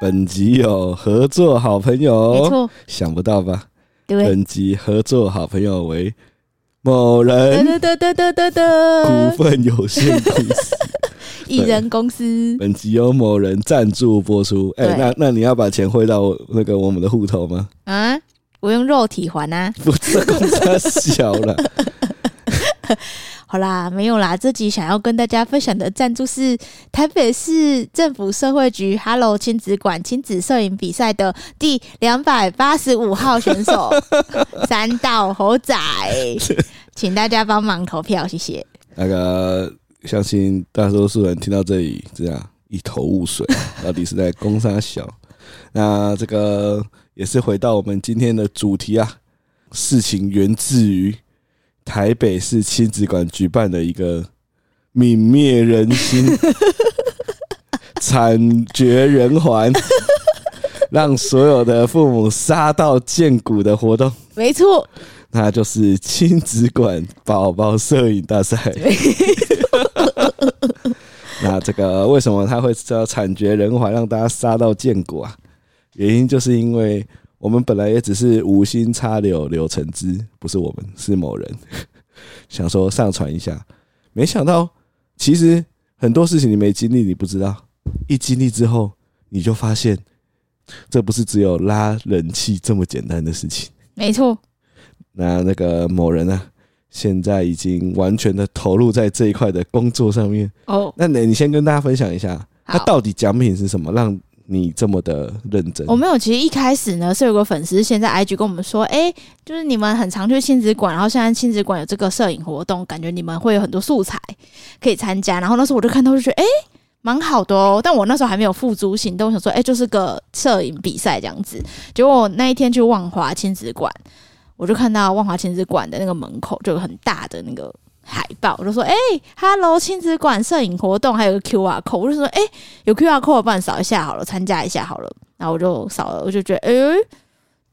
本集有合作好朋友，没错，想不到吧？对，本集合作好朋友为某人得得得得得得股份有限公司，艺人公司。本集由某人赞助播出。哎、欸，那那你要把钱汇到那个我们的户头吗？啊，我用肉体还啊，不是公司小了。好啦，没有啦。这集想要跟大家分享的赞助是台北市政府社会局 Hello 亲子馆亲子摄影比赛的第两百八十五号选手 三道猴仔，请大家帮忙投票，谢谢。那个相信大多数人听到这里这样一头雾水，到底是在攻杀小？那这个也是回到我们今天的主题啊，事情源自于。台北市亲子馆举办的一个泯灭人心、惨绝人寰，让所有的父母杀到见骨的活动，没错，那就是亲子馆宝宝摄影大赛。那这个为什么他会叫惨绝人寰，让大家杀到见骨啊？原因就是因为。我们本来也只是无心插柳柳成枝，不是我们，是某人 想说上传一下，没想到其实很多事情你没经历你不知道，一经历之后你就发现，这不是只有拉人气这么简单的事情。没错，那那个某人呢、啊，现在已经完全的投入在这一块的工作上面。哦，那你你先跟大家分享一下，他到底奖品是什么？让你这么的认真？我没有。其实一开始呢，是有个粉丝现在 IG 跟我们说，哎，就是你们很常去亲子馆，然后现在亲子馆有这个摄影活动，感觉你们会有很多素材可以参加。然后那时候我就看到，就觉得哎，蛮好的哦。但我那时候还没有付诸行动，我想说，哎，就是个摄影比赛这样子。结果那一天去万华亲子馆，我就看到万华亲子馆的那个门口就有很大的那个。海报，我就说，哎、欸、，Hello，亲子馆摄影活动，还有个 QR code，我就说，哎、有 QR code，我帮你扫一下好了，参加一下好了，然后我就扫了，我就觉得，哎、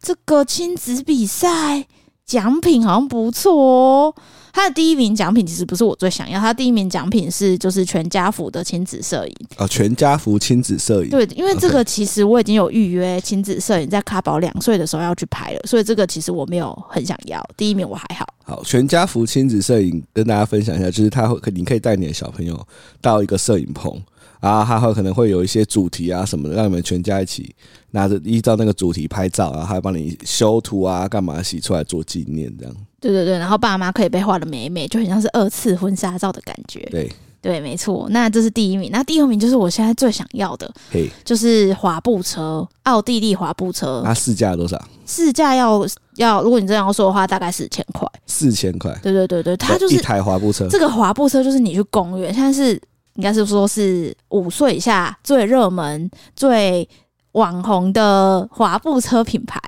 这个亲子比赛奖品好像不错哦。他的第一名奖品其实不是我最想要，他第一名奖品是就是全家福的亲子摄影哦，全家福亲子摄影。对，因为这个其实我已经有预约亲子摄影，在卡宝两岁的时候要去拍了，所以这个其实我没有很想要。第一名我还好。好，全家福亲子摄影跟大家分享一下，就是他会，你可以带你的小朋友到一个摄影棚。啊，还会可能会有一些主题啊什么的，让你们全家一起拿着依照那个主题拍照，然后还帮你修图啊，干嘛洗出来做纪念这样。对对对，然后爸妈可以被画的美美，就很像是二次婚纱照的感觉。对对，没错。那这是第一名，那第二名就是我现在最想要的，嘿，就是滑步车，奥地利滑步车。它市价多少？市价要要，如果你这样说的话，大概四千块。四千块。对对对对，它就是一台滑步车。这个滑步车就是你去公园，现在是。应该是说，是五岁以下最热门、最网红的滑步车品牌。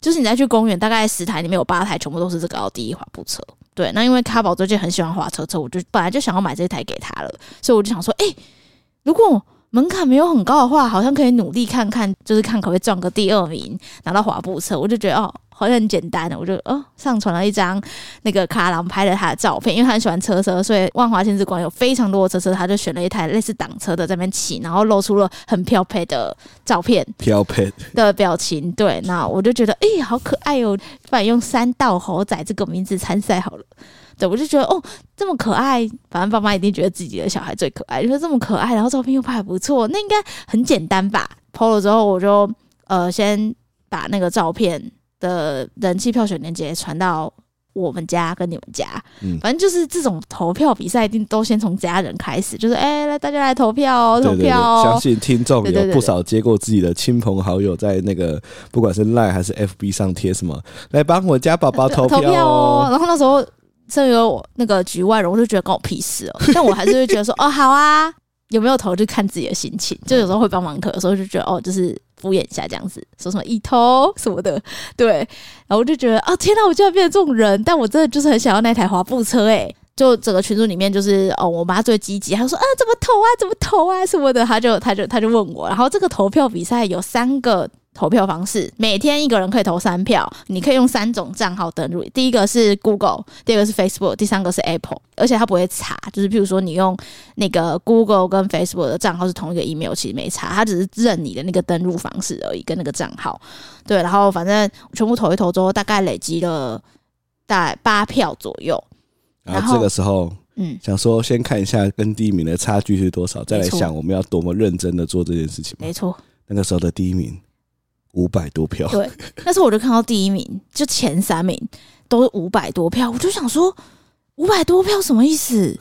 就是你再去公园，大概十台里面有八台全部都是这个奥迪滑步车。对，那因为卡宝最近很喜欢滑车车，我就本来就想要买这台给他了，所以我就想说，哎、如果门槛没有很高的话，好像可以努力看看，就是看可不可以撞个第二名，拿到滑步车。我就觉得哦。好像很简单的，我就哦上传了一张那个卡郎拍的他的照片，因为他很喜欢车车，所以万华亲子馆有非常多的车车，他就选了一台类似挡车的在那边骑，然后露出了很飘配的照片，飘配的表情。对，那我就觉得哎、好可爱哦，不然用三道猴仔这个名字参赛好了。对，我就觉得哦这么可爱，反正爸妈一定觉得自己的小孩最可爱，就说这么可爱，然后照片又拍得不错，那应该很简单吧？PO 了之后，我就呃先把那个照片。的人气票选链接传到我们家跟你们家，嗯，反正就是这种投票比赛一定都先从家人开始，就是哎，来大家来投票哦，投票哦。相信听众有不少接过自己的亲朋好友在那个不管是 Line 还是 FB 上贴什么，来帮我家宝宝投票哦。然后那时候身为我那个局外人，我就觉得关我屁事哦，但我还是会觉得说哦好啊，有没有投就看自己的心情，就有时候会帮忙投，有时候就觉得哦就是。敷衍一下这样子，说什么一投什么的，对，然后我就觉得啊，天哪，我居然变成这种人！但我真的就是很想要那台滑步车，诶，就整个群组里面就是哦，我妈最积极，她说啊，怎么投啊，怎么投啊什么的，她就她就她就问我，然后这个投票比赛有三个投票方式，每天一个人可以投三票，你可以用三种账号登录。第一个是 Google，第二个是 Facebook，第三个是 Apple。而且它不会查，就是譬如说你用那个 Google 跟 Facebook 的账号是同一个 email，其实没查，它只是认你的那个登录方式而已，跟那个账号。对，然后反正全部投一投之后，大概累积了大概八票左右。然后这个时候，嗯，想说先看一下跟第一名的差距是多少，再来想我们要多么认真的做这件事情。没错，那个时候的第一名。五百多票，对，那时候我就看到第一名，就前三名都是五百多票，我就想说，五百多票什么意思？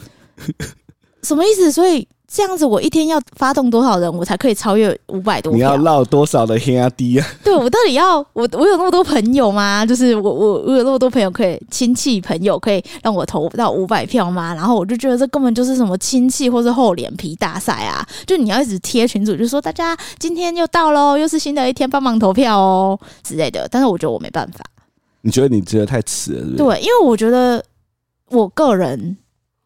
什么意思？所以。这样子，我一天要发动多少人，我才可以超越五百多？你要绕多少的黑压低啊？对，我到底要我我有那么多朋友吗？就是我我我有那么多朋友可以亲戚朋友可以让我投到五百票吗？然后我就觉得这根本就是什么亲戚或是厚脸皮大赛啊！就你要一直贴群主，就说大家今天又到喽，又是新的一天，帮忙投票哦之类的。但是我觉得我没办法。你觉得你觉得太迟了是？对，因为我觉得我个人。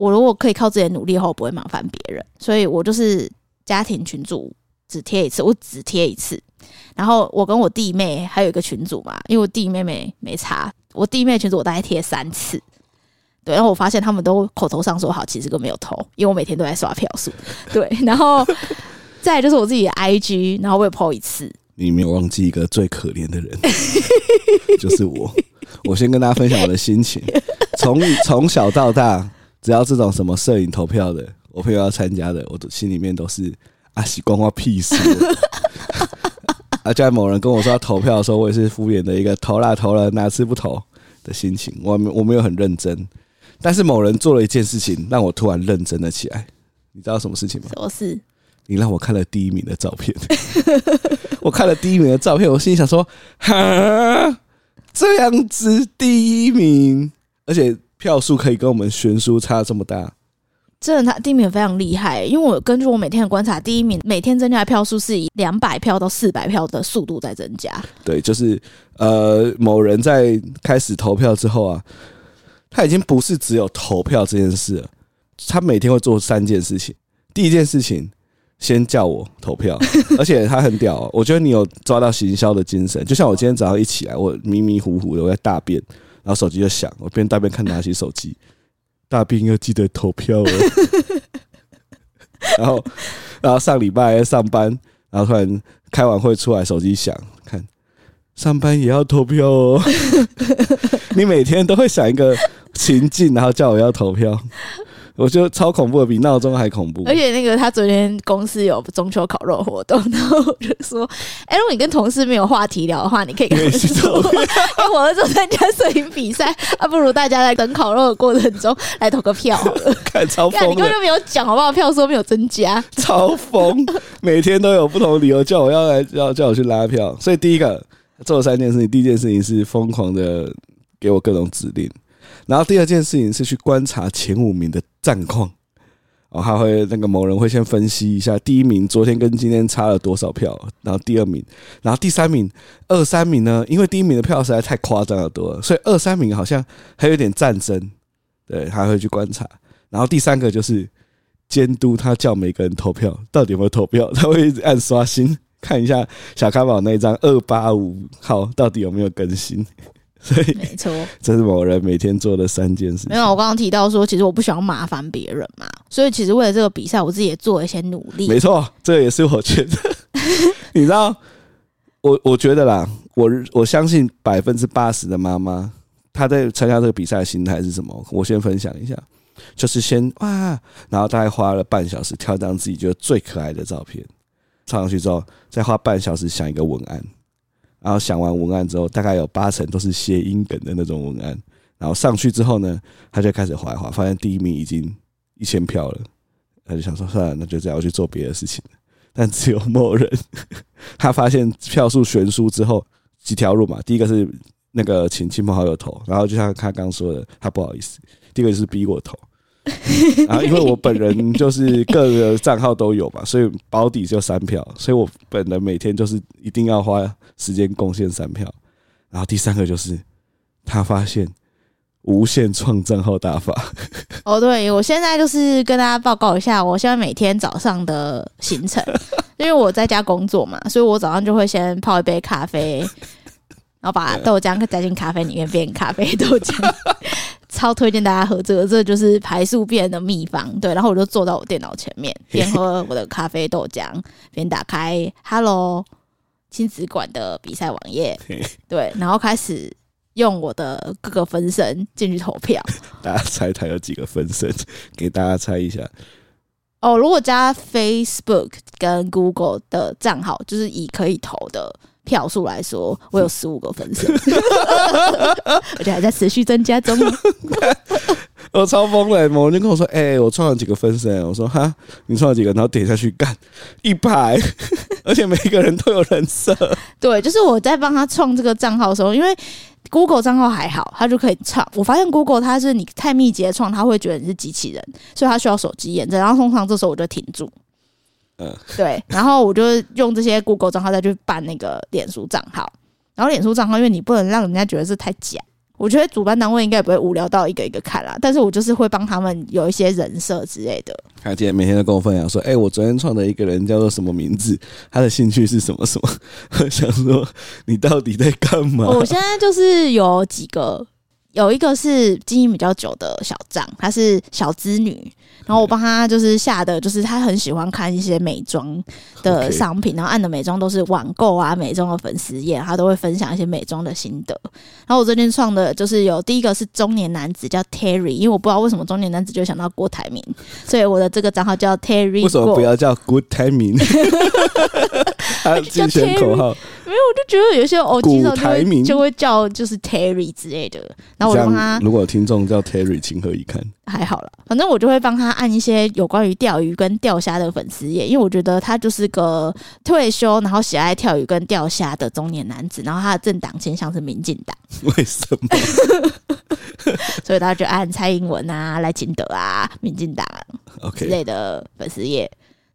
我如果可以靠自己的努力的话，我不会麻烦别人，所以我就是家庭群组只贴一次，我只贴一次。然后我跟我弟妹还有一个群主嘛，因为我弟妹妹没差，我弟妹群组我大概贴三次。对，然后我发现他们都口头上说好，其实都没有投，因为我每天都在刷票数。对，然后再就是我自己的 IG，然后我也 po 一次。你没有忘记一个最可怜的人，就是我。我先跟大家分享我的心情，从从小到大。只要这种什么摄影投票的，我朋友要参加的，我都心里面都是啊，西关我屁事。啊，在某人跟我说要投票的时候，我也是敷衍的一个投啦投了，哪次不投的心情。我没我没有很认真，但是某人做了一件事情，让我突然认真了起来。你知道什么事情吗？什么事？你让我看了第一名的照片。我看了第一名的照片，我心里想说，哈，这样子第一名，而且。票数可以跟我们悬殊差这么大，真的，他第一名非常厉害。因为我根据我每天的观察，第一名每天增加的票数是以两百票到四百票的速度在增加。对，就是呃，某人在开始投票之后啊，他已经不是只有投票这件事了，他每天会做三件事情。第一件事情，先叫我投票，而且他很屌。我觉得你有抓到行销的精神，就像我今天早上一起来，我迷迷糊糊的我在大便。然后手机就响，我边大便看拿起手机，大便要记得投票哦。然后，然后上礼拜上班，然后突然开完会出来，手机响，看上班也要投票哦。你每天都会想一个情境，然后叫我要投票。我觉得超恐怖的，比闹钟还恐怖。而且那个他昨天公司有中秋烤肉活动，然后我就说：“哎、欸，如果你跟同事没有话题聊的话，你可以跟他们说，因为我儿子参加摄影比赛，啊，不如大家在等烤肉的过程中来投个票好了。看超疯，你根本就没有讲好不好？票数没有增加，超疯，每天都有不同的理由叫我要来，要叫我去拉票。所以第一个做了三件事情，第一件事情是疯狂的给我各种指令。”然后第二件事情是去观察前五名的战况，哦，他会那个某人会先分析一下第一名昨天跟今天差了多少票，然后第二名，然后第三名、二三名呢？因为第一名的票实在太夸张的多了，所以二三名好像还有点战争，对，他会去观察。然后第三个就是监督他叫每个人投票，到底有没有投票？他会一直按刷新看一下小咖宝那一张二八五号到底有没有更新。所以没错，这是某人每天做的三件事。没有，我刚刚提到说，其实我不喜欢麻烦别人嘛，所以其实为了这个比赛，我自己也做了一些努力。没错，这也是我觉得。你知道，我我觉得啦，我我相信百分之八十的妈妈，她在参加这个比赛的心态是什么？我先分享一下，就是先哇，然后大概花了半小时挑一张自己觉得最可爱的照片，放上去之后，再花半小时想一个文案。然后想完文案之后，大概有八成都是谐音梗的那种文案。然后上去之后呢，他就开始滑一滑，发现第一名已经一千票了，他就想说算了，那就这样我去做别的事情。但只有某人，他发现票数悬殊之后，几条路嘛，第一个是那个请亲朋好友投，然后就像他刚说的，他不好意思。第二个就是逼我投。然后，因为我本人就是各个账号都有嘛，所以保底就三票，所以我本人每天就是一定要花时间贡献三票。然后第三个就是他发现无限创账号大法。哦，对，我现在就是跟大家报告一下，我现在每天早上的行程，因为我在家工作嘛，所以我早上就会先泡一杯咖啡，然后把豆浆加进咖啡里面变咖啡豆浆。超推荐大家喝这个，这个就是排宿便的秘方。对，然后我就坐到我电脑前面，边喝我的咖啡豆浆，边打开 Hello 亲子馆的比赛网页，对，然后开始用我的各个分身进去投票。大家猜猜有几个分身？给大家猜一下。哦，如果加 Facebook 跟 Google 的账号，就是以可以投的。票数来说，我有十五个分身，而且还在持续增加中。我超疯了，某人就跟我说：“哎、欸，我创了几个分身。”我说：“哈，你创了几个？”然后点下去干一百，而且每个人都有人设。对，就是我在帮他创这个账号的时候，因为 Google 账号还好，他就可以创。我发现 Google 它是你太密集的创，他会觉得你是机器人，所以他需要手机验证。然后通常这时候我就停住。嗯，对，然后我就用这些 Google 账号再去办那个脸书账号，然后脸书账号，因为你不能让人家觉得是太假，我觉得主办单位应该也不会无聊到一个一个看啦，但是我就是会帮他们有一些人设之类的。他今天每天都跟我分享说，哎、欸，我昨天创的一个人叫做什么名字，他的兴趣是什么什么，我 想说你到底在干嘛？我现在就是有几个。有一个是经营比较久的小账，她是小资女，然后我帮她就是下的，就是她很喜欢看一些美妆的商品，然后按的美妆都是网购啊，美妆的粉丝页，她都会分享一些美妆的心得。然后我最近创的就是有第一个是中年男子叫 Terry，因为我不知道为什么中年男子就想到郭台铭，所以我的这个账号叫 Terry。为什么不要叫 Good Timing？还有竞选口号。没有，我就觉得有些偶机上就会就会叫就是 Terry 之类的，然后我就帮他。如果有听众叫 Terry，情何以堪？还好了，反正我就会帮他按一些有关于钓鱼跟钓虾的粉丝页，因为我觉得他就是个退休然后喜爱钓鱼跟钓虾的中年男子，然后他的政党倾向是民进党。为什么？所以他就按蔡英文啊、赖清德啊、民进党 OK 之类的粉丝页，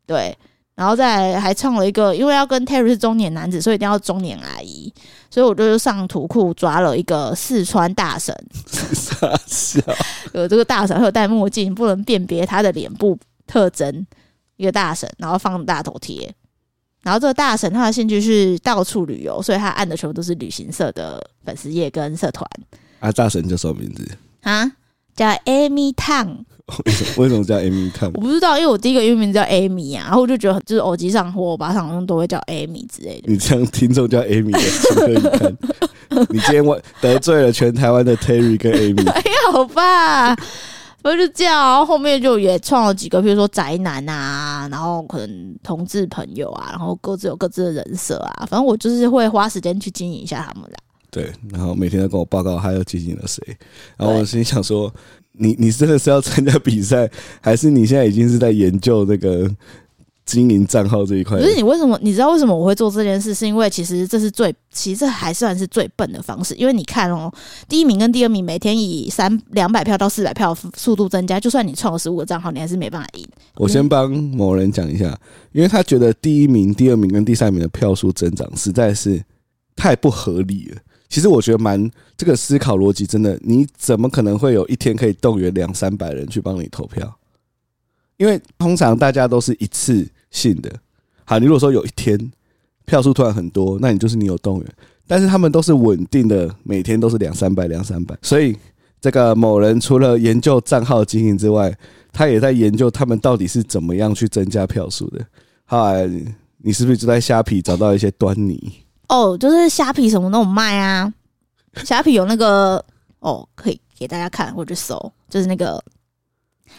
对。然后再还唱了一个，因为要跟 Terry 是中年男子，所以一定要中年阿姨，所以我就上图库抓了一个四川大神，傻笑，有这个大神，还有戴墨镜，不能辨别他的脸部特征，一个大神，然后放大头贴，然后这个大神他的兴趣是到处旅游，所以他按的全部都是旅行社的粉丝页跟社团。啊，大神叫什么名字？啊，叫 Amy Tang。为什么为什么叫 Amy 看？我不知道，因为我第一个英文名字叫 Amy 啊，然后我就觉得就是耳机上或我爸上都会叫 Amy 之类的。你这样听众叫 Amy 的？你今天我得罪了全台湾的 Terry 跟 Amy。还好吧，不就这样，然后后面就也创了几个，比如说宅男啊，然后可能同志朋友啊，然后各自有各自的人设啊，反正我就是会花时间去经营一下他们俩。对，然后每天都跟我报告他又经营了谁，然后我心想说。你你真的是要参加比赛，还是你现在已经是在研究那个经营账号这一块？不是你为什么？你知道为什么我会做这件事？是因为其实这是最，其实这还算是最笨的方式。因为你看哦，第一名跟第二名每天以三两百票到四百票速度增加，就算你创了十五个账号，你还是没办法赢。我先帮某人讲一下，因为他觉得第一名、第二名跟第三名的票数增长实在是太不合理了。其实我觉得蛮这个思考逻辑真的，你怎么可能会有一天可以动员两三百人去帮你投票？因为通常大家都是一次性的。好，你如果说有一天票数突然很多，那你就是你有动员，但是他们都是稳定的，每天都是两三百两三百。所以这个某人除了研究账号经营之外，他也在研究他们到底是怎么样去增加票数的。后来你是不是就在虾皮找到一些端倪？哦，就是虾皮什么都有卖啊，虾皮有那个哦，可以给大家看或者搜，就是那个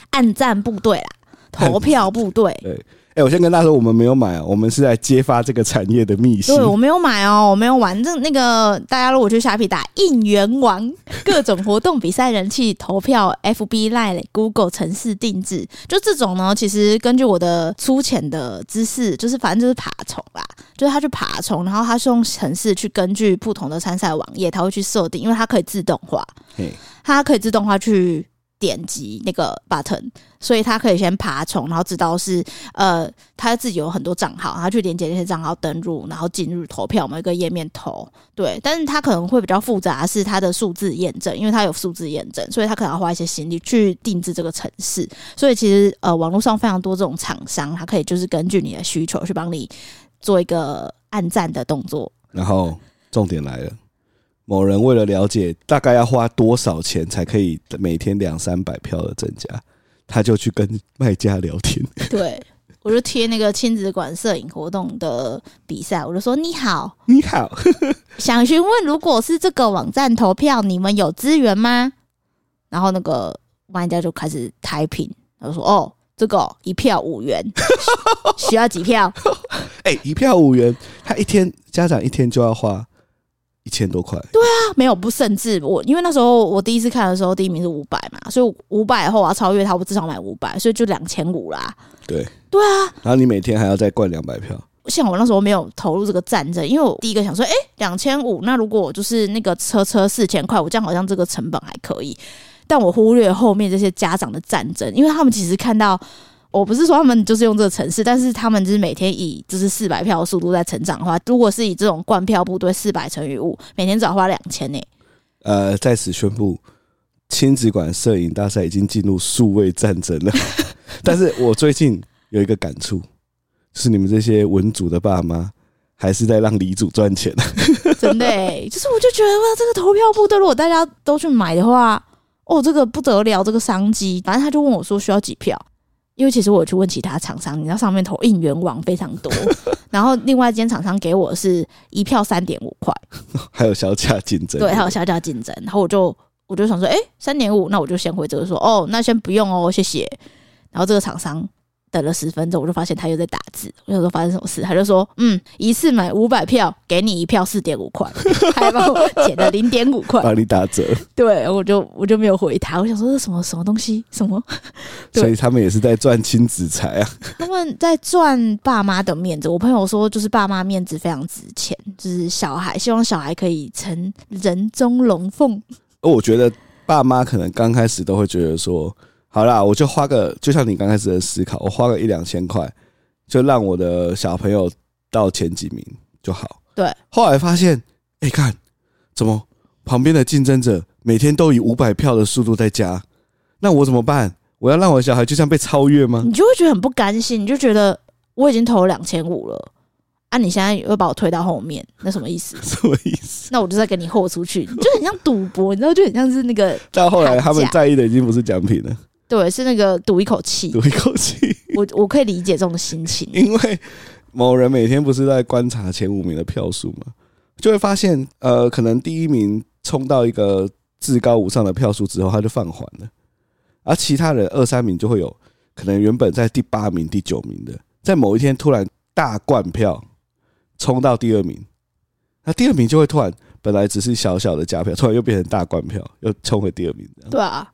暗战部队啦，投票部队。对，哎、欸，我先跟大家说，我们没有买啊，我们是来揭发这个产业的秘辛。对，我没有买哦，我没有玩。这那个大家如果去虾皮打应援王，各种活动、比赛、人气、投票、FB、Line、Google 城市定制，就这种呢，其实根据我的粗浅的知识，就是反正就是爬虫啦。就是他去爬虫，然后他是用城市去根据不同的参赛网页，他会去设定，因为它可以自动化，它可以自动化去点击那个 button，所以他可以先爬虫，然后知道是呃他自己有很多账号，他去连接那些账号登录，然后进入投票某一个页面投。对，但是他可能会比较复杂，是他的数字验证，因为他有数字验证，所以他可能要花一些心力去定制这个程式。所以其实呃网络上非常多这种厂商，他可以就是根据你的需求去帮你做一个按赞的动作。然后重点来了。某人为了了解大概要花多少钱才可以每天两三百票的增加，他就去跟卖家聊天。对，我就贴那个亲子馆摄影活动的比赛，我就说：“你好，你好，想询问如果是这个网站投票，你们有资源吗？”然后那个卖家就开始 typing，他就说：“哦，这个一票五元，需要几票？哎、欸，一票五元，他一天家长一天就要花。”一千多块，对啊，没有不甚至我，因为那时候我第一次看的时候，第一名是五百嘛，所以五百后我要超越他，我至少买五百，所以就两千五啦。对，对啊，然后你每天还要再灌两百票。像我那时候没有投入这个战争，因为我第一个想说，哎、欸，两千五，那如果我就是那个车车四千块，我这样好像这个成本还可以，但我忽略后面这些家长的战争，因为他们其实看到。我不是说他们就是用这个城市，但是他们就是每天以就是四百票的速度在成长的话，如果是以这种灌票部队四百乘以五，每天只要花两千呢。呃，在此宣布，亲子馆摄影大赛已经进入数位战争了。但是我最近有一个感触，就是你们这些文组的爸妈，还是在让李组赚钱。真的，就是我就觉得哇，这个投票部队如果大家都去买的话，哦，这个不得了，这个商机。反正他就问我说需要几票。因为其实我有去问其他厂商，你知道上面投应援网非常多，然后另外一间厂商给我是一票三点五块，还有小价竞争，对，还有小价竞争，然后我就我就想说，哎，三点五，那我就先回这个说，哦，那先不用哦，谢谢，然后这个厂商。等了十分钟，我就发现他又在打字。我想说发生什么事，他就说：“嗯，一次买五百票，给你一票四点五块，还帮我减了零点五块，帮你打折。”对，我就我就没有回他。我想说这什么什么东西？什么？所以他们也是在赚亲子财啊！他们在赚爸妈的面子。我朋友说，就是爸妈面子非常值钱，就是小孩希望小孩可以成人中龙凤。而我觉得爸妈可能刚开始都会觉得说。好啦，我就花个，就像你刚开始的思考，我花个一两千块，就让我的小朋友到前几名就好。对。后来发现，哎，看怎么旁边的竞争者每天都以五百票的速度在加，那我怎么办？我要让我的小孩就这样被超越吗？你就会觉得很不甘心，你就觉得我已经投了两千五了，啊，你现在又把我推到后面，那什么意思？什么意思？那我就再给你豁出去，就很像赌博，你知道，就很像是那个。到后来，他们在意的已经不是奖品了。对，是那个赌一口气，赌一口气。我我可以理解这种心情，因为某人每天不是在观察前五名的票数嘛，就会发现，呃，可能第一名冲到一个至高无上的票数之后，他就放缓了，而其他人二三名就会有可能原本在第八名、第九名的，在某一天突然大灌票冲到第二名，那第二名就会突然本来只是小小的加票，突然又变成大灌票，又冲回第二名。对啊。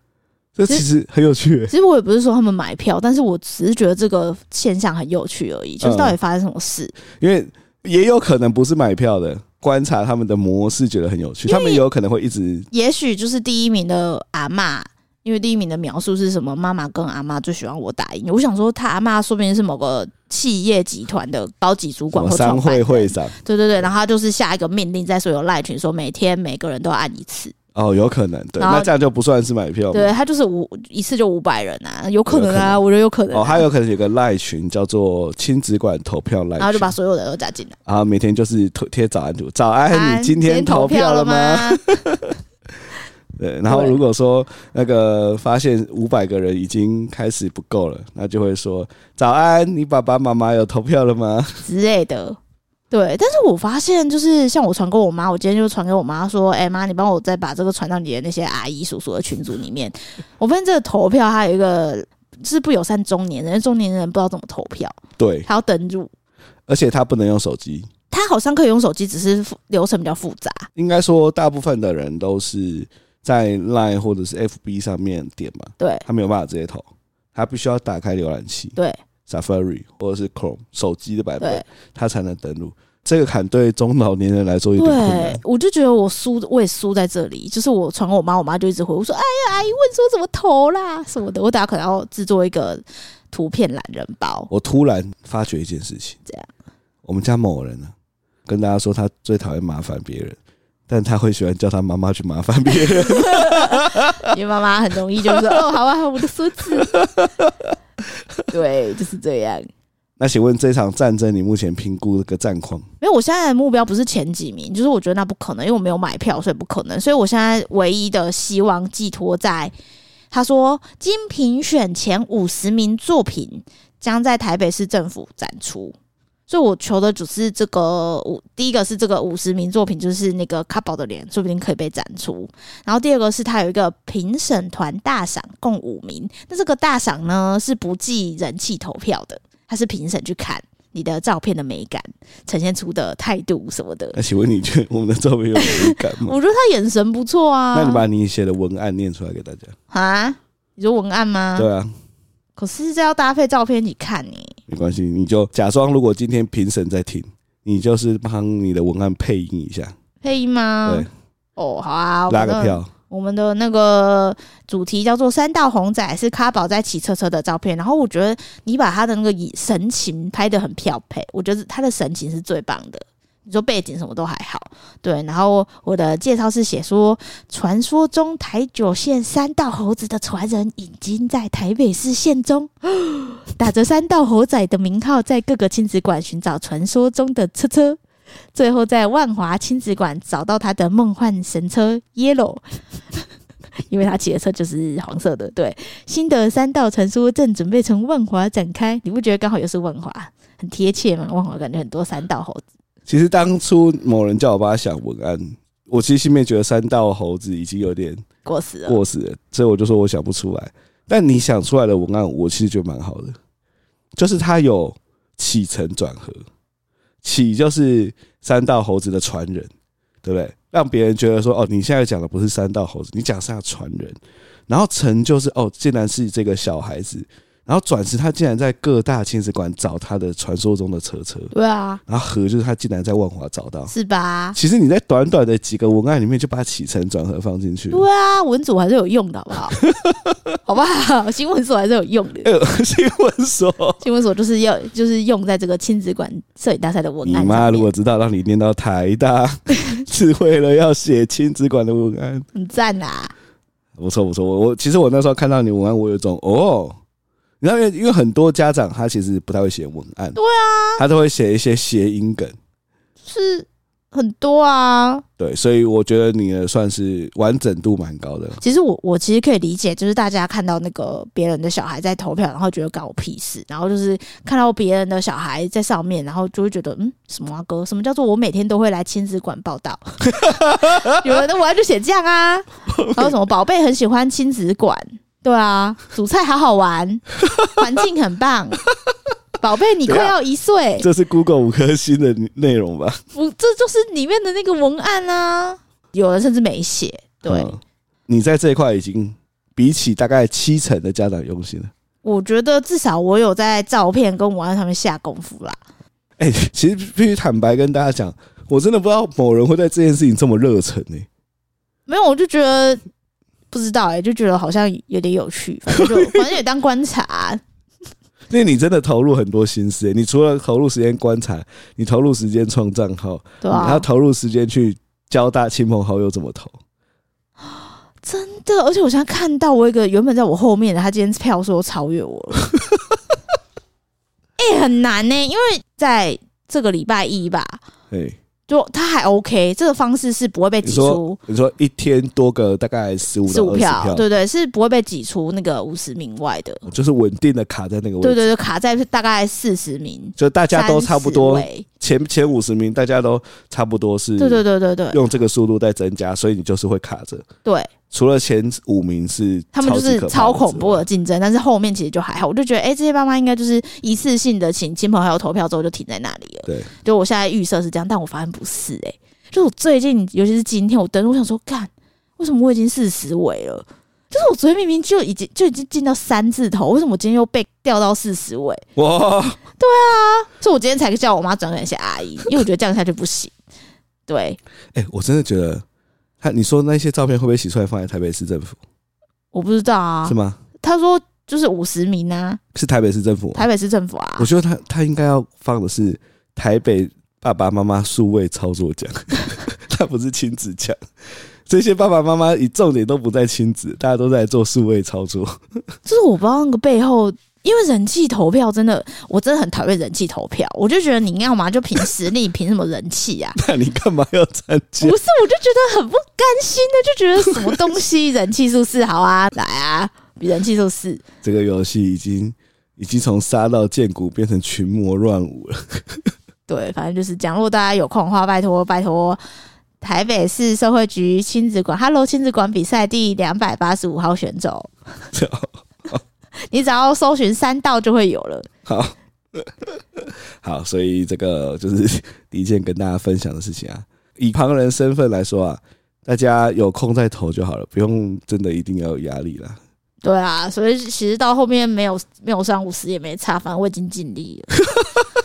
这其实很有趣。其实我也不是说他们买票，但是我只是觉得这个现象很有趣而已。就是到底发生什么事？因为也有可能不是买票的，观察他们的模式觉得很有趣。他们也有可能会一直，也许就是第一名的阿嬷，因为第一名的描述是什么？妈妈跟阿妈最喜欢我打赢。我想说，他阿嬷说不定是某个企业集团的高级主管或商会会长。对对对，然后他就是下一个命令，在所有赖群说，每天每个人都要按一次。哦，有可能，对，那这样就不算是买票。对，他就是五一次就五百人啊，有可能啊，我觉得有可能。哦，还有可能有个赖群叫做亲子馆投票赖，然后就把所有人都加进来，然后每天就是贴早安图，早安，你今天投票了吗？对，然后如果说那个发现五百个人已经开始不够了，那就会说早安，你爸爸妈妈有投票了吗？之类的。对，但是我发现就是像我传给我妈，我今天就传给我妈说：“哎、欸、妈，你帮我再把这个传到你的那些阿姨叔叔的群组里面。”我发现这个投票还有一个是不友善中年人，中年人不知道怎么投票，对，他要登入，而且他不能用手机，他好像可以用手机，只是流程比较复杂。应该说，大部分的人都是在 Line 或者是 FB 上面点嘛，对，他没有办法直接投，他必须要打开浏览器，对。Safari 或者是 Chrome 手机的版本，它才能登录。这个坎对中老年人来说有点困难。对，我就觉得我输，我也输在这里。就是我传给我妈，我妈就一直回我说：“哎呀，阿姨问说怎么投啦什么的。”我等下可能要制作一个图片懒人包。我突然发觉一件事情，这样，我们家某人呢，跟大家说他最讨厌麻烦别人，但他会喜欢叫他妈妈去麻烦别人，因为妈妈很容易就说：“ 哦，好啊，我的孙子。”对，就是这样。那请问这场战争，你目前评估这个战况？没有，我现在的目标不是前几名，就是我觉得那不可能，因为我没有买票，所以不可能。所以我现在唯一的希望寄托在他说，经评选前五十名作品将在台北市政府展出。所以我求的只是这个五，第一个是这个五十名作品，就是那个卡宝的脸，说不定可以被展出。然后第二个是他有一个评审团大赏，共五名。那这个大赏呢是不计人气投票的。他是评审去看你的照片的美感，呈现出的态度什么的。那请问你觉得我们的照片有美感 吗？我觉得他眼神不错啊。那你把你写的文案念出来给大家啊？你说文案吗？对啊。可是这要搭配照片一起看呢。没关系，你就假装如果今天评审在听，你就是帮你的文案配音一下。配音吗？对。哦，好啊，拉个票。我们的那个主题叫做“三道红仔”，是卡宝在骑车车的照片。然后我觉得你把他的那个神情拍得很漂配，我觉得他的神情是最棒的。你说背景什么都还好，对。然后我的介绍是写说，传说中台九线三道猴子的传人已经在台北市县中，打着“三道猴仔”的名号，在各个亲子馆寻找传说中的车车。最后在万华亲子馆找到他的梦幻神车 Yellow，因为他骑的车就是黄色的。对，新的三道传说正准备从万华展开，你不觉得刚好又是万华，很贴切吗？万华感觉很多三道猴子。其实当初某人叫我帮他想文案，我其实心里面觉得三道猴子已经有点过时了，过时了，所以我就说我想不出来。但你想出来的文案，我其实觉得蛮好的，就是它有起承转合。起就是三道猴子的传人，对不对？让别人觉得说，哦，你现在讲的不是三道猴子，你讲是他传人。然后承就是，哦，竟然是这个小孩子。然后转世，他竟然在各大亲子馆找他的传说中的车车。对啊。然后和就是他竟然在万华找到，是吧？其实你在短短的几个文案里面就把起承转合放进去。对啊，文组还是有用的，好不好？好不好？新闻所还是有用的。新闻所，新闻所就是要就是用在这个亲子馆摄影大赛的文案。你妈如果知道让你念到台大，是为了要写亲子馆的文案，很赞啊！不错不错，我我其实我那时候看到你文案，我有一种哦。然后，因为因为很多家长他其实不太会写文案，对啊，他都会写一些谐音梗，是很多啊。对，所以我觉得你的算是完整度蛮高的。其实我我其实可以理解，就是大家看到那个别人的小孩在投票，然后觉得关我屁事，然后就是看到别人的小孩在上面，然后就会觉得嗯，什么啊哥，什么叫做我每天都会来亲子馆报道？有人的文案就写这样啊，还有什么宝贝很喜欢亲子馆。对啊，煮菜好好玩，环境很棒。宝贝，你快要一岁，这是 Google 五颗星的内容吧？不，这就是里面的那个文案啊。有人甚至没写。对、嗯，你在这一块已经比起大概七成的家长用心了。我觉得至少我有在照片跟文案上面下功夫啦。哎、欸，其实必须坦白跟大家讲，我真的不知道某人会在这件事情这么热忱呢。没有，我就觉得。不知道哎、欸，就觉得好像有点有趣，反正就 反正也当观察。因为你真的投入很多心思、欸，你除了投入时间观察，你投入时间创账号，对啊，你还要投入时间去教大亲朋好友怎么投。真的，而且我现在看到我一个原本在我后面的，他今天票数超越我了。哎、欸，很难呢、欸，因为在这个礼拜一吧。就他还 OK，这个方式是不会被挤出你。你说一天多个大概十五十五票，对，对对，是不会被挤出那个五十名外的，就是稳定的卡在那个位置。对对对，卡在大概四十名，就大家都差不多前前五十名，大家都差不多是。对对对对对，用这个速度在增加，所以你就是会卡着。对。除了前五名是他们就是超恐怖的竞争，但是后面其实就还好。我就觉得，哎、欸，这些爸妈应该就是一次性的请亲朋好友投票之后就停在那里了。对，就我现在预设是这样，但我发现不是、欸。哎，就我最近，尤其是今天，我登，我想说，干，为什么我已经四十尾了？就是我昨天明明就已经就已经进到三字头，为什么我今天又被掉到四十位。哇，对啊，所以我今天才叫我妈转给一些阿姨，因为我觉得这样下去不行。对，哎、欸，我真的觉得，他你说那些照片会不会洗出来放在台北市政府？我不知道啊，是吗？他说就是五十名啊，是台北市政府吗？台北市政府啊，我觉得他他应该要放的是台北爸爸妈妈数位操作奖，他不是亲子奖。这些爸爸妈妈以重点都不在亲子，大家都在做数位操作。就是我不知道那个背后，因为人气投票真的，我真的很讨厌人气投票。我就觉得你要嘛就凭实力，凭什么人气啊？那你干嘛要参加？不是，我就觉得很不甘心的，就觉得什么东西人气数是好啊，来啊，比人气数是。这个游戏已经已经从杀到剑骨变成群魔乱舞了。对，反正就是讲，如果大家有空的话，拜托拜托。台北市社会局亲子馆，Hello 亲子馆比赛第两百八十五号选手，你只要搜寻三道就会有了。好，好，所以这个就是 第一件跟大家分享的事情啊。以旁人身份来说啊，大家有空再投就好了，不用真的一定要有压力啦。对啊，所以其实到后面没有没有上五十也没差，反正我已经尽力了。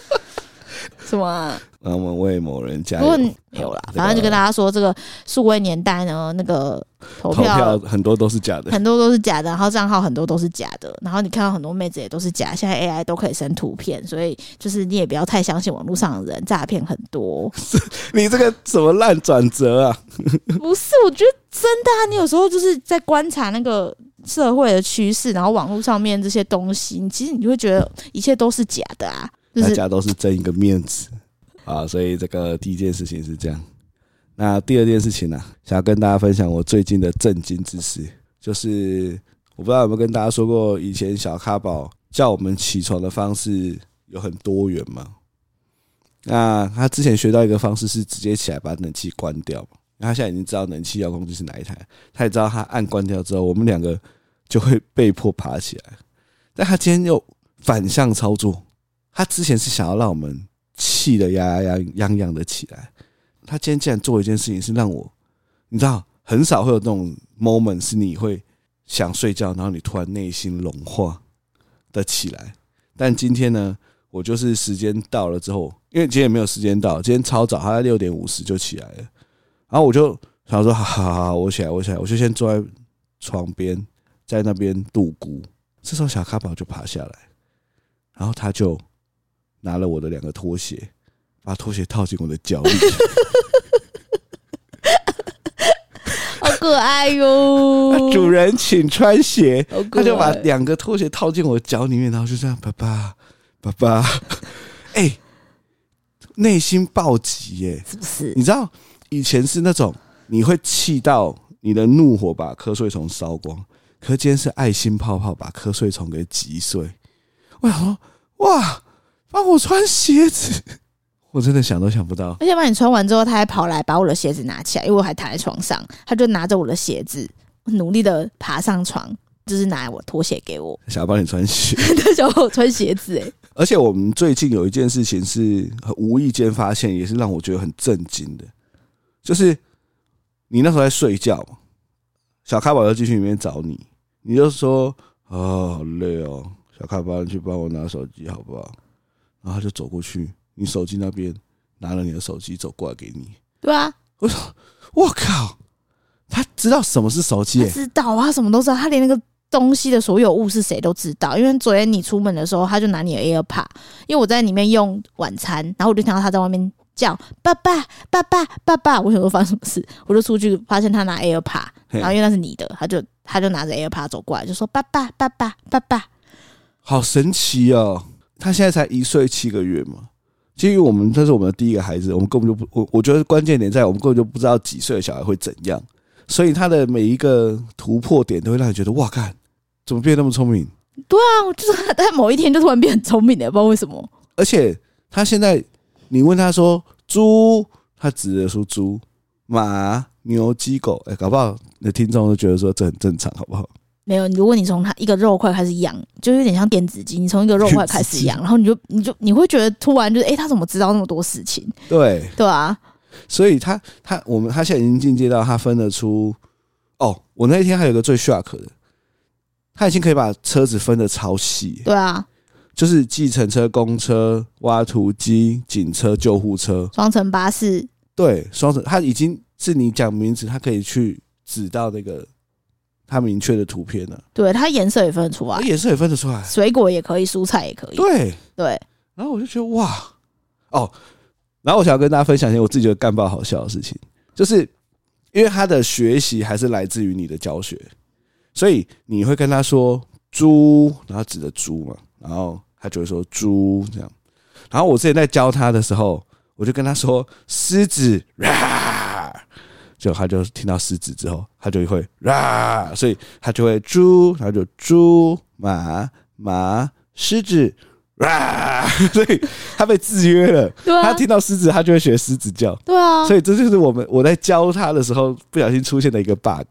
什么、啊？让我们为某人加油。没有啦，反正就跟大家说，这个数位年代呢，那个投票，投票很多都是假的，很多都是假的，然后账号很多都是假的，然后你看到很多妹子也都是假。现在 AI 都可以生图片，所以就是你也不要太相信网络上的人，诈骗很多。你这个什么烂转折啊？不是，我觉得真的啊。你有时候就是在观察那个社会的趋势，然后网络上面这些东西，你其实你就会觉得一切都是假的啊。大家都是争一个面子啊，所以这个第一件事情是这样。那第二件事情呢，想要跟大家分享我最近的震惊之事，就是我不知道有没有跟大家说过，以前小咖宝叫我们起床的方式有很多元嘛。那他之前学到一个方式是直接起来把冷气关掉，那他现在已经知道冷气遥控器是哪一台，他也知道他按关掉之后，我们两个就会被迫爬起来。但他今天又反向操作。他之前是想要让我们气得牙牙痒痒痒的起来，他今天竟然做一件事情是让我，你知道，很少会有这种 moment 是你会想睡觉，然后你突然内心融化的起来。但今天呢，我就是时间到了之后，因为今天也没有时间到，今天超早，他在六点五十就起来了，然后我就想说，好好好，我起来，我起来，我就先坐在床边，在那边度孤。这时候小咖宝就爬下来，然后他就。拿了我的两个拖鞋，把拖鞋套进我的脚里，好可爱哟！主人，请穿鞋。他就把两个拖鞋套进我的脚里面，然后就这样，爸爸，爸爸，哎、欸，内心暴击耶！是不是？你知道以前是那种你会气到你的怒火把瞌睡虫烧光，可今天是爱心泡泡把瞌睡虫给击碎。我想说，哇！帮我穿鞋子，我真的想都想不到。而且把你穿完之后，他还跑来把我的鞋子拿起来，因为我还躺在床上，他就拿着我的鞋子，努力的爬上床，就是拿我拖鞋给我，想要帮你穿鞋，他想帮我穿鞋子哎。而且我们最近有一件事情是无意间发现，也是让我觉得很震惊的，就是你那时候在睡觉，小咖宝要进去里面找你，你就说哦，好累哦，小咖宝你去帮我拿手机好不好？然后他就走过去，你手机那边拿了你的手机走过来给你。对啊，我说我靠，他知道什么是手机？知道啊，他什么都知道，他连那个东西的所有物是谁都知道。因为昨天你出门的时候，他就拿你的 AirPod，因为我在里面用晚餐，然后我就听到他在外面叫爸爸爸爸爸爸。我想说发生什么事，我就出去发现他拿 AirPod，然后因为那是你的，他就他就拿着 AirPod 走过来，就说爸爸爸爸爸爸，好神奇哦。他现在才一岁七个月嘛，基于我们这是我们的第一个孩子，我们根本就不我我觉得关键点在我们根本就不知道几岁的小孩会怎样，所以他的每一个突破点都会让你觉得哇，看怎么变那么聪明？对啊，就是他在某一天就突然变很聪明的，不知道为什么。而且他现在，你问他说猪，他指的说猪、马、牛、鸡、狗，哎，搞不好你的听众都觉得说这很正常，好不好？没有，如果你从它一个肉块开始养，就有点像电子鸡。你从一个肉块开始养，然后你就你就你会觉得突然就是，哎，他怎么知道那么多事情？对对啊，所以他他我们他现在已经进阶到他分得出。哦，我那一天还有个最 shock 的，他已经可以把车子分得超细。对啊，就是计程车、公车、挖土机、警车、救护车、双层巴士，对，双层，他已经是你讲名字，它可以去指到那个它明确的图片了。对，它颜色也分得出来，颜色也分得出来，水果也可以，蔬菜也可以。对对，然后我就觉得哇，哦，然后我想要跟大家分享一些我自己觉得干爆好笑的事情，就是因为他的学习还是来自于你的教学，所以你会跟他说猪，然后指着猪嘛，然后。他就会说猪这样，然后我之前在教他的时候，我就跟他说狮子，就他就听到狮子之后，他就会啦，所以他就会猪，他就猪马马狮子啦，所以他被制约了。他听到狮子，他就会学狮子叫。对啊，所以这就是我们我在教他的时候不小心出现的一个 bug，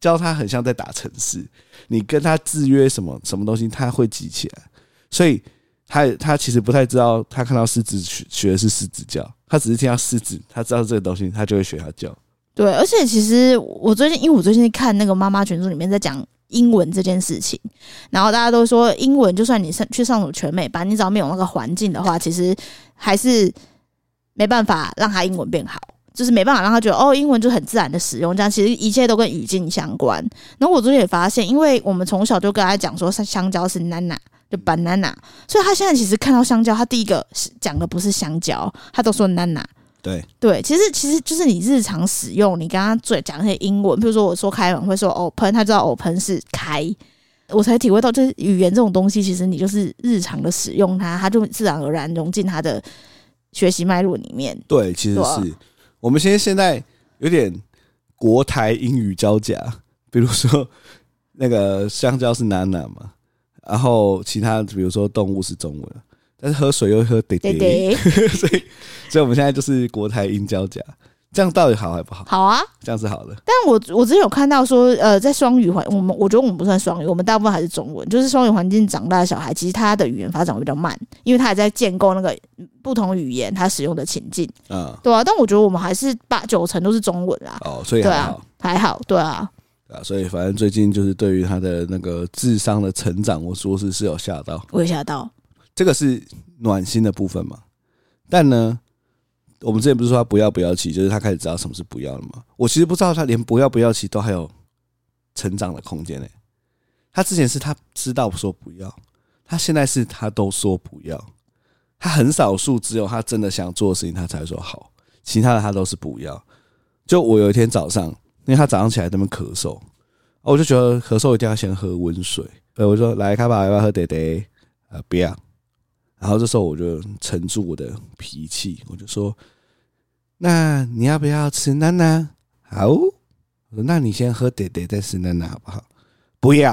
教他很像在打城市，你跟他制约什么什么东西，他会记起来。所以他他其实不太知道，他看到狮子学学的是狮子叫，他只是听到狮子，他知道这个东西，他就会学他叫。对，而且其实我最近，因为我最近看那个妈妈群组里面在讲英文这件事情，然后大家都说英文，就算你上去上什么全美班，你只要没有那个环境的话，其实还是没办法让他英文变好，就是没办法让他觉得哦，英文就很自然的使用，这样其实一切都跟语境相关。然后我最近也发现，因为我们从小就跟他讲说，香蕉是 nana。就 banana，所以他现在其实看到香蕉，他第一个讲的不是香蕉，他都说 nana。对对，其实其实就是你日常使用，你刚刚最讲那些英文，比如说我说开门会说 open，他知道 open 是开，我才体会到，就是语言这种东西，其实你就是日常的使用它，它就自然而然融进他的学习脉络里面。对，其实是、啊、我们现在现在有点国台英语交加，比如说那个香蕉是 nana 嘛。然后其他比如说动物是中文，但是喝水又喝得得，所以所以我们现在就是国台英交加，这样到底好还不好？好啊，这样是好的。但我我之前有看到说，呃，在双语环，我们我觉得我们不算双语，我们大部分还是中文。就是双语环境长大的小孩，其实他的语言发展会比较慢，因为他还在建构那个不同语言他使用的情境。嗯，对啊。但我觉得我们还是八九成都是中文啦。哦，所以还好，对啊，还好，对啊。啊，所以反正最近就是对于他的那个智商的成长，我说是是有吓到，我有吓到，这个是暖心的部分嘛。但呢，我们之前不是说他不要不要期，就是他开始知道什么是不要了嘛。我其实不知道他连不要不要期都还有成长的空间呢。他之前是他知道说不要，他现在是他都说不要，他很少数只有他真的想做的事情，他才说好，其他的他都是不要。就我有一天早上。因为他早上起来那边咳嗽，我就觉得咳嗽一定要先喝温水。呃，我说来，卡爸要不要喝爹爹？呃，不要。然后这时候我就沉住我的脾气，我就说：那你要不要吃奶奶？好，我说那你先喝爹爹再吃奶奶好不好？不要。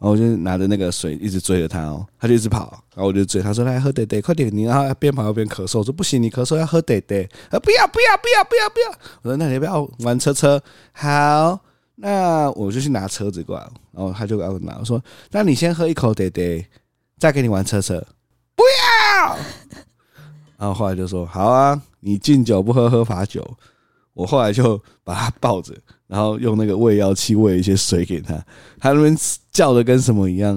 然后我就拿着那个水一直追着他哦，他就一直跑，然后我就追他说：“来喝爹爹，快点！”你然后边跑边咳嗽，我说：“不行，你咳嗽要喝爹爹。”啊，不要不要不要不要不要！我说：“那你要不要玩车车？”好，那我就去拿车子过来，然后他就要拿，我说：“那你先喝一口爹爹，再给你玩车车。”不要。然后后来就说：“好啊，你敬酒不喝喝罚酒。”我后来就把他抱着。然后用那个喂药器喂一些水给他，他那边叫的跟什么一样。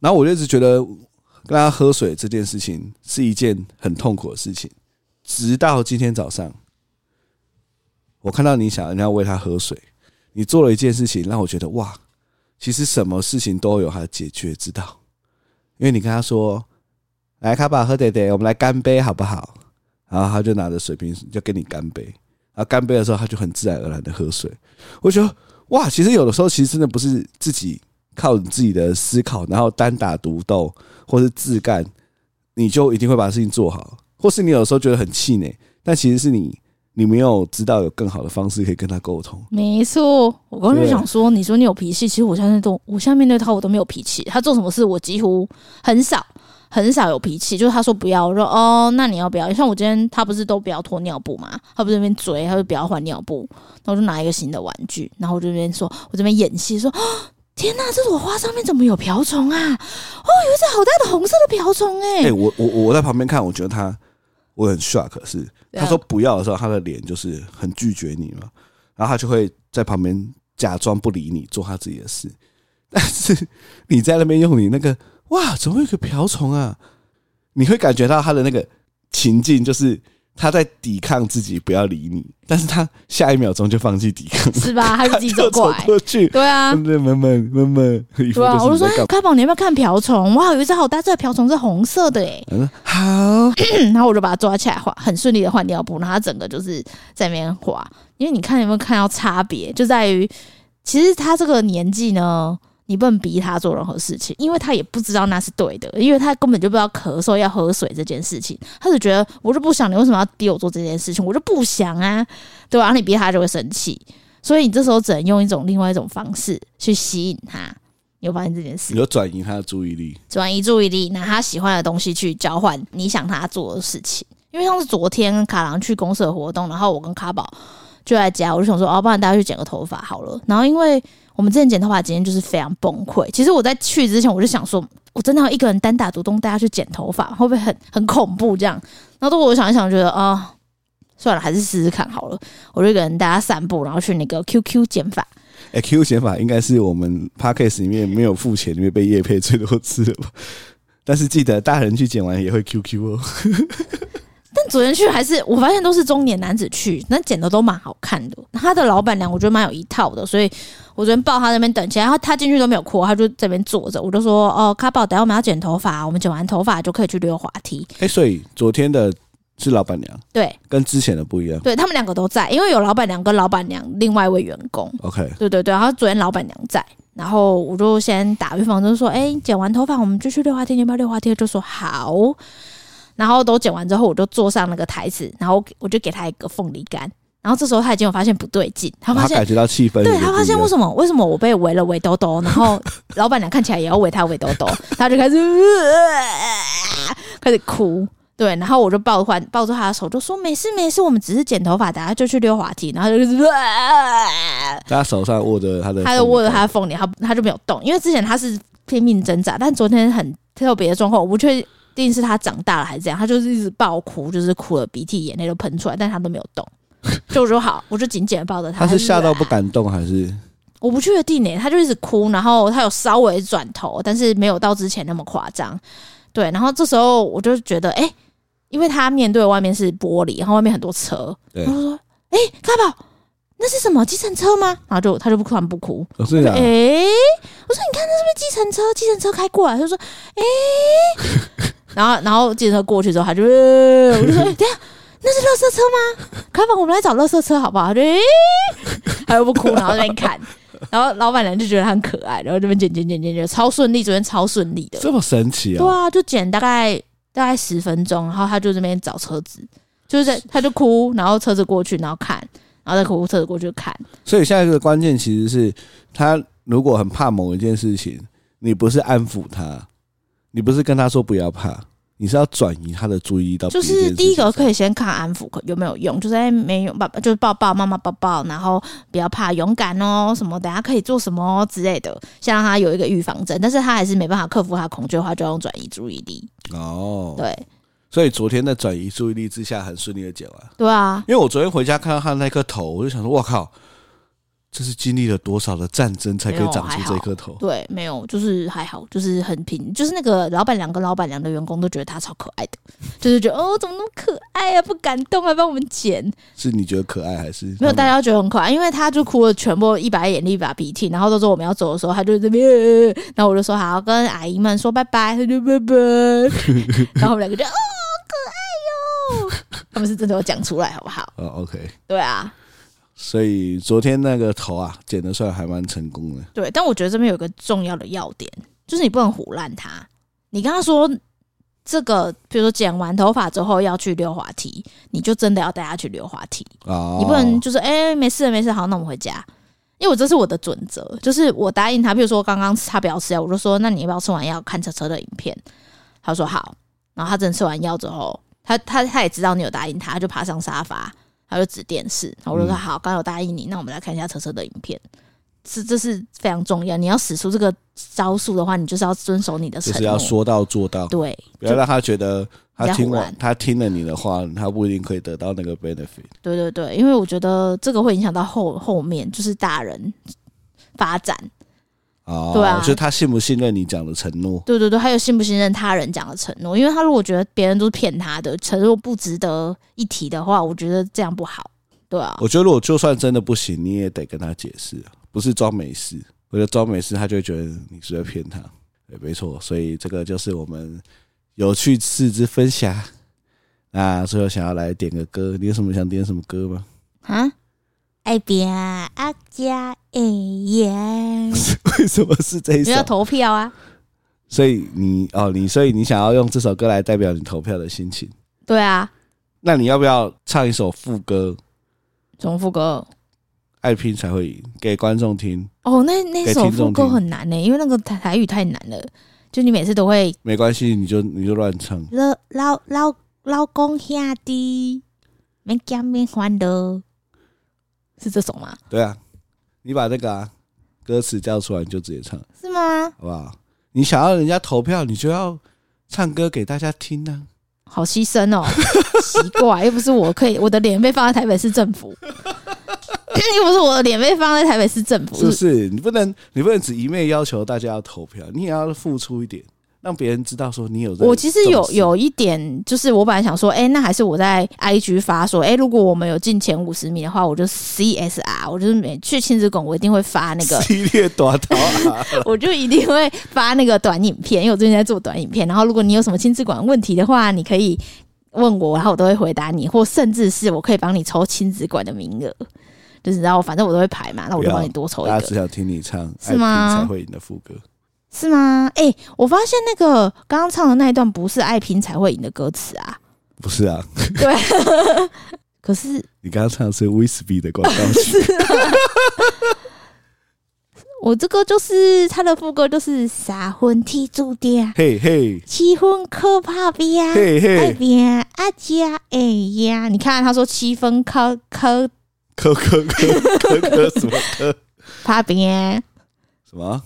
然后我就一直觉得跟他喝水这件事情是一件很痛苦的事情。直到今天早上，我看到你想人家喂他喝水，你做了一件事情让我觉得哇，其实什么事情都有他的解决之道。因为你跟他说：“来，卡巴喝点点，我们来干杯好不好？”然后他就拿着水瓶就跟你干杯。然后干杯的时候，他就很自然而然的喝水。我觉得哇，其实有的时候其实真的不是自己靠你自己的思考，然后单打独斗或是自干，你就一定会把事情做好。或是你有时候觉得很气馁，但其实是你你没有知道有更好的方式可以跟他沟通。没错，我刚才想说，你说你有脾气，其实我现在都我现在面对他我都没有脾气。他做什么事我几乎很少。很少有脾气，就是他说不要，我说哦，那你要不要？像我今天他不是都不要脱尿布嘛，他不是那边追，他就不要换尿布，然后我就拿一个新的玩具，然后我这边说，我这边演戏说，天哪，这朵花上面怎么有瓢虫啊？哦，有一只好大的红色的瓢虫哎！哎，我我我在旁边看，我觉得他我很 shock，是他说不要的时候，他的脸就是很拒绝你嘛，然后他就会在旁边假装不理你，做他自己的事，但是你在那边用你那个。哇，怎么会有个瓢虫啊？你会感觉到他的那个情境，就是他在抵抗自己不要理你，但是他下一秒钟就放弃抵抗，是吧？他就自己走过来，过去，对啊，闷闷闷闷闷，对啊，我就说，卡宝，你要不要看瓢虫？哇，有一只好大，这个瓢虫是红色的诶。嗯，好，然后我就把它抓起来换，很顺利的换尿布，然后它整个就是在那边滑。因为你看有没有看到差别，就在于其实他这个年纪呢。你不能逼他做任何事情，因为他也不知道那是对的，因为他根本就不知道咳嗽要喝水这件事情，他只觉得我就不想，你为什么要逼我做这件事情？我就不想啊，对吧？然后你逼他就会生气，所以你这时候只能用一种另外一种方式去吸引他。你有发现这件事？你就转移他的注意力，转移注意力，拿他喜欢的东西去交换你想他做的事情。因为像是昨天卡郎去公司的活动，然后我跟卡宝就在家，我就想说，哦，不然大家去剪个头发好了。然后因为我们之前剪头发今天就是非常崩溃。其实我在去之前我就想说，我真的要一个人单打独斗大家去剪头发，会不会很很恐怖这样？然后我想一想，觉得啊、哦，算了，还是试试看好了。我就一个人带他散步，然后去那个 QQ 剪发。哎、，QQ 剪发应该是我们 Podcast 里面没有付钱，里面被叶配最多次了吧？但是记得大人去剪完也会 QQ 哦。但昨天去还是我发现都是中年男子去，那剪的都蛮好看的。他的老板娘我觉得蛮有一套的，所以我昨天抱他那边等起来，然后他进去都没有哭，他就在那边坐着。我就说：“哦，卡宝，等下我们要剪头发，我们剪完头发就可以去溜滑梯。”哎，所以昨天的是老板娘，对，跟之前的不一样。对，他们两个都在，因为有老板娘跟老板娘另外一位员工。OK，对对对，然后昨天老板娘在，然后我就先打预防针说：“哎，剪完头发我们就去溜滑梯，你要不要溜滑梯？”就说好。然后都剪完之后，我就坐上那个台子，然后我就给他一个凤梨干。然后这时候他已经有发现不对劲，他发现他感觉到气氛，对他发现为什么为什么我被围了围兜兜，然后老板娘看起来也要围他围兜兜，他就开始、呃、开始哭。对，然后我就抱换抱住他的手，就说没事没事，我们只是剪头发，等下就去溜滑梯。然后就、他手上握着他的，他就握着他的凤梨，他他就没有动，因为之前他是拼命挣扎，但昨天很特别的状况，我不确定。是他长大了还是这样，他就是一直爆哭，就是哭了鼻涕眼泪都喷出来，但他都没有动。就我说好，我就紧紧的抱着他。他是吓到不敢动还是？我不确定诶，他就一直哭，然后他有稍微转头，但是没有到之前那么夸张。对，然后这时候我就觉得，哎、欸，因为他面对外面是玻璃，然后外面很多车，然后说，哎、欸，卡宝。那是什么计程车吗？然后就他就不哭，不哭。我说：“哎，我说你看那是不是计程车？计程车开过来，他就说：哎、欸，然后然后计程车过去之后，他就我就说：哎，等下那是垃圾车吗？卡宝，我们来找垃圾车好不好？他就哎，他又不哭，然后在那边看，然后老板娘就觉得他很可爱，然后这边剪剪剪剪剪，超顺利，昨天超顺利的，这么神奇啊！对啊，就剪大概大概十分钟，然后他就这边找车子，就是在他就哭，然后车子过去，然后看。然后在客户车过去看，所以现在这个关键其实是，他如果很怕某一件事情，你不是安抚他，你不是跟他说不要怕，你是要转移他的注意力到。就是第一个可以先看安抚有没有用，就是哎没有，爸爸就是抱抱妈妈抱抱，然后不要怕，勇敢哦什么，等下可以做什么之类的，先让他有一个预防针，但是他还是没办法克服他恐惧的话，就要用转移注意力。哦，对。所以昨天在转移注意力之下，很顺利的剪完。对啊，因为我昨天回家看到他那颗头，我就想说，我靠，这是经历了多少的战争才可以长出这颗头？对，没有，就是还好，就是很平，就是那个老板娘跟老板娘的员工都觉得他超可爱的，就是觉得哦，怎么那么可爱啊，不敢动，还帮我们剪。是你觉得可爱还是没有？大家都觉得很可爱，因为他就哭了，全部一把眼泪一把鼻涕，然后都说我们要走的时候，他就这边，然后我就说好，跟阿姨们说拜拜，他就拜拜，然后我们两个就哦。可爱哟他们是真的有讲出来，好不好？哦，OK，对啊，所以昨天那个头啊，剪得算还蛮成功的。对，但我觉得这边有个重要的要点，就是你不能胡乱他。你跟他说这个，比如说剪完头发之后要去溜滑梯，你就真的要带他去溜滑梯。哦，你不能就是哎、欸，没事，没事，好，那我们回家。因为我这是我的准则，就是我答应他，比如说刚刚他不要吃药，我就说那你要不要吃完药看车车的影片？他说好，然后他真的吃完药之后。他他他也知道你有答应他，他就爬上沙发，他就指电视。然后我就说好，刚有答应你，那我们来看一下车车的影片。是，这是非常重要。你要使出这个招数的话，你就是要遵守你的承诺，就是要说到做到。对，不要让他觉得他听完他听了你的话，他不一定可以得到那个 benefit。对对对，因为我觉得这个会影响到后后面，就是大人发展。哦，对啊就是他信不信任你讲的承诺？对对对，还有信不信任他人讲的承诺？因为他如果觉得别人都是骗他的，承诺不值得一提的话，我觉得这样不好。对啊，我觉得如果就算真的不行，你也得跟他解释，不是装没事。我觉得装没事，他就会觉得你是在骗他。对，没错，所以这个就是我们有趣事之分享。那最后想要来点个歌，你有什么想点什么歌吗？啊？爱拼阿家哎呀！为什么是这一首？你要投票啊！所以你哦，你所以你想要用这首歌来代表你投票的心情？对啊。那你要不要唱一首副歌？什么副歌？爱拼才会赢，给观众听。哦，那那首副歌很难呢，因为那个台台语太难了，就你每次都会。没关系，你就你就乱唱。老老老老公兄弟，免惊免欢乐，是这首吗？对啊，你把那个、啊、歌词叫出来，你就直接唱，是吗？好不好？你想要人家投票，你就要唱歌给大家听呢、啊。好牺牲哦，奇怪，又不是我可以，我的脸被放在台北市政府。又不是我的脸被放在台北市政府，是不是？你不能，你不能只一面要求大家要投票，你也要付出一点，让别人知道说你有。我其实有有一点，就是我本来想说，哎、欸，那还是我在 IG 发说，哎、欸，如果我们有进前五十名的话，我就 CSR，我就是每去亲子馆，我一定会发那个系列短头 我就一定会发那个短影片，因为我最近在做短影片。然后，如果你有什么亲子馆问题的话，你可以问我，然后我都会回答你，或甚至是我可以帮你抽亲子馆的名额。就是然后反正我都会排嘛，那我就帮你多抽一个。大家只想听你唱，是吗？才会赢的副歌是吗？哎、欸，我发现那个刚刚唱的那一段不是爱拼才会赢的歌词啊，不是啊？对，可是你刚刚唱的是威士忌的广告曲。我这个就是他的副歌，就是三分天注定，嘿嘿，七分靠打拼，嘿嘿，爱拼阿家哎呀！你看他说七分靠靠。科科科科科什么科？怕拼什么？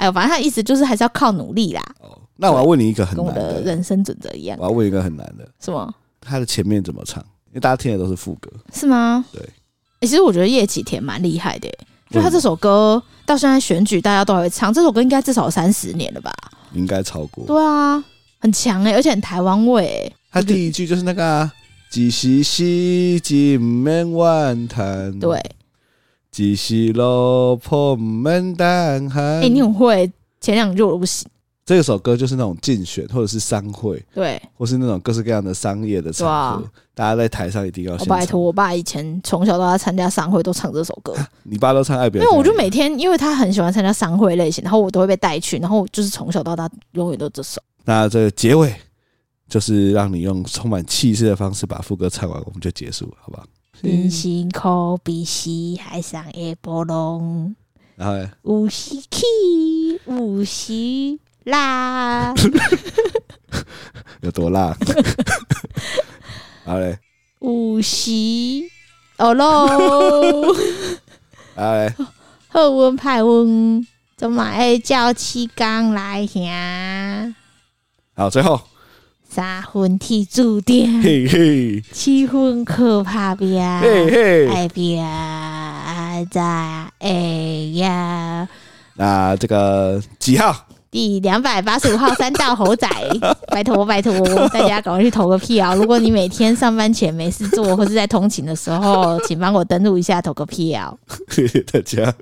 哎呦，反正他的意思就是还是要靠努力啦。哦，那我要问你一个很难的，跟我的人生准则一样。我要问一个很难的，什么？他的前面怎么唱？因为大家听的都是副歌，是吗？对。欸、其实我觉得叶启田蛮厉害的、欸，就他这首歌到现在选举大家都还会唱，这首歌应该至少三十年了吧？应该超过。对啊，很强哎、欸，而且很台湾味、欸。他第一句就是那个、啊。只是时间免怨叹，对，只是落魄免等寒。哎、欸，你很会，前两句我都不行。这首歌就是那种竞选或者是商会，对，或是那种各式各样的商业的场合，啊、大家在台上一定要。我拜托，我爸以前从小到大参加商会都唱这首歌。你爸都唱爱表？因为我就每天，因为他很喜欢参加商会类型，然后我都会被带去，然后就是从小到大永远都这首。那这个结尾。就是让你用充满气势的方式把副歌唱完，我们就结束了，好不好？人生可比是海上的波浪，然后呢？有时起，有时落，有多辣？好嘞，有时哦喽，好嘞，好运歹运，怎么会叫起工来行？好，最后。三分天注定，嘿嘿，七分靠打拼，嘿嘿，爱拼爱在哎呀！那这个几号？第两百八十五号三道猴仔，拜托拜托大家赶快去投个票。如果你每天上班前没事做，或是在通勤的时候，请帮我登录一下投个票。谢 谢大家。